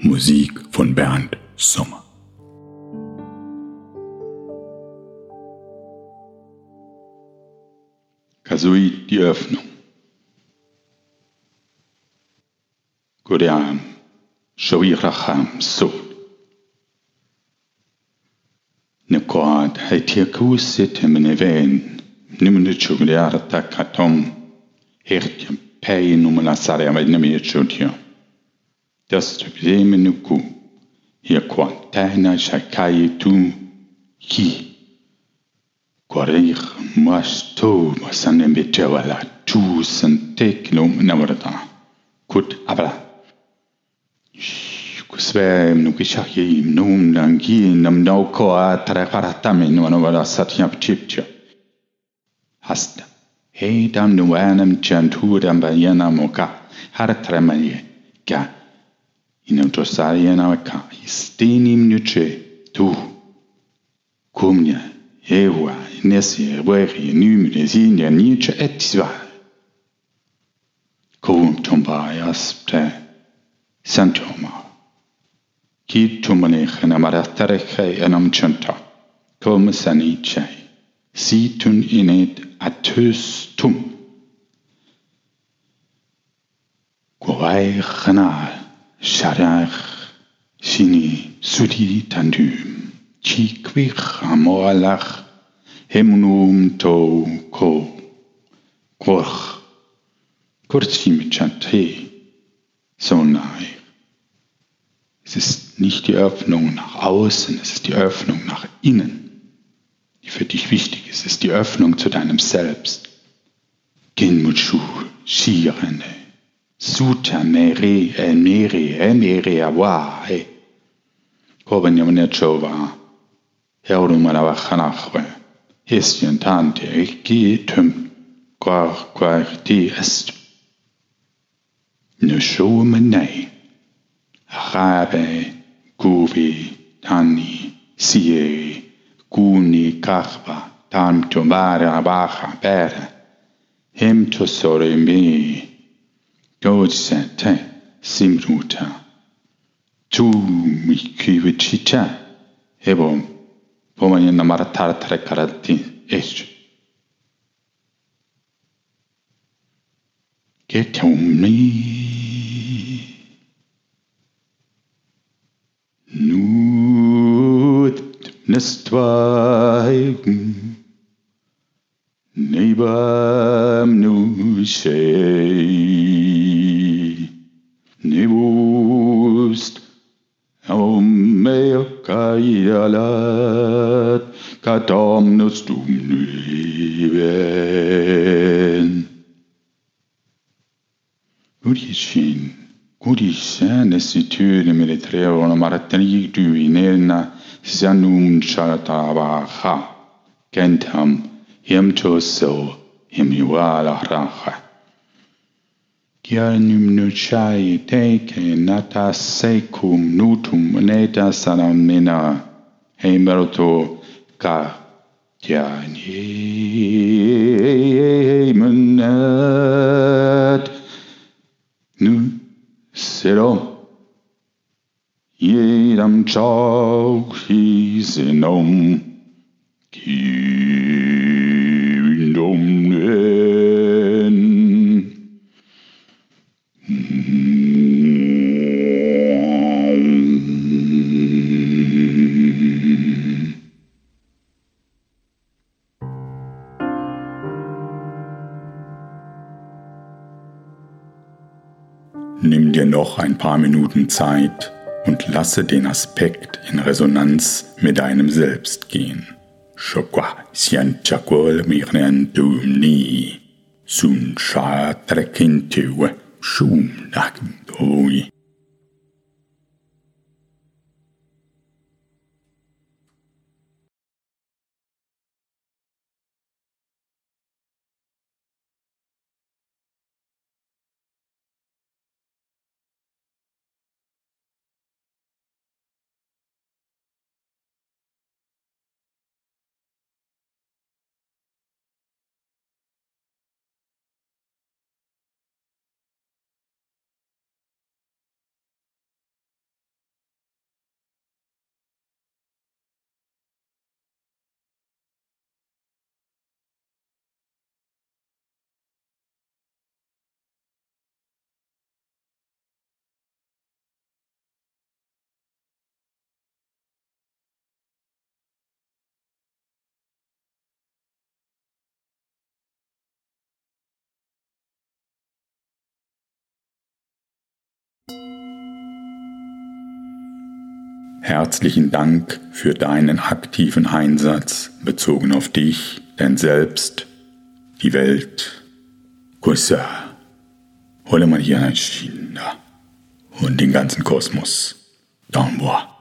Musik von Bernd Sommer. Kasui, die Öffnung. Guriam, Shawiracham, So. Nekwad, Haitiakusit, Meneven, Nimundichugriarta Katom, Hertiam, Pei, Numalasare, Amadnamiachutia. Das Tubimenuku, Destrevemo-ku e quaterna chacai tu ki. Quareir mas to masan embetewala tu santeknom navrata. Kut abla. Svem nu kishahye im num nangi nam nauko a traparatame nuanovala satyam chipcha. Hasta. Hei dam nuanam chanturam bayana moka har tremaye. Ga. Inautrosariana ka istenim nuche tu. Kumnya ewa nesi weri numre zinja niche etisva. Kum tumbayas te santoma. Ki tumanich en amaratarech en amchanta. Kom saniche. Situn inet atus tum. Gwai chanal. Sharach. Sini sudi tandum. Chi kwich amoalach. Hemnum to ko. Korch. Kurzimichat so nahe. Es ist nicht die Öffnung nach außen, es ist die Öffnung nach innen, die für dich wichtig ist. Es ist die Öffnung zu deinem Selbst. Genmuchu, Shirene, Sutameri, Emiri, Emiri, Awahi. Ko njemu ne čova. Ja u rumana vahanahve. Hisjen tante, ki tum, kvar, kvar ti est. Nushumanei. Rabe, Guvi, Tani, Sieri, Guni, Kahva, Tam, Tumara, Abaha, Bere. Him to sorry me. Gud säte simruta. Tumi kivichicha ebom pomanya namara tartare karati esh. ke tumni nut nestvaigun Nibam nu shei mekkaialat katamnus tumnyven. Gudishin, Gudishan sityne med det tre år om aratani du i nena sanum shatavaha kentam him toso him yuala raha. Gianum Nuchai Teke Nata Sekum Nutum Neta Salamina Hemeroto Ka Tiani Manat Nu Sero. Jedam Chau Hisenom Kindom Nen Nimm dir noch ein paar Minuten Zeit und lasse den Aspekt in Resonanz mit deinem Selbst gehen. Herzlichen Dank für deinen aktiven Einsatz bezogen auf dich, dein Selbst, die Welt. Kusa, hole mal hier ein Shinda und den ganzen Kosmos. Downboa,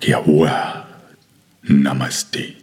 Kiawa, Namaste.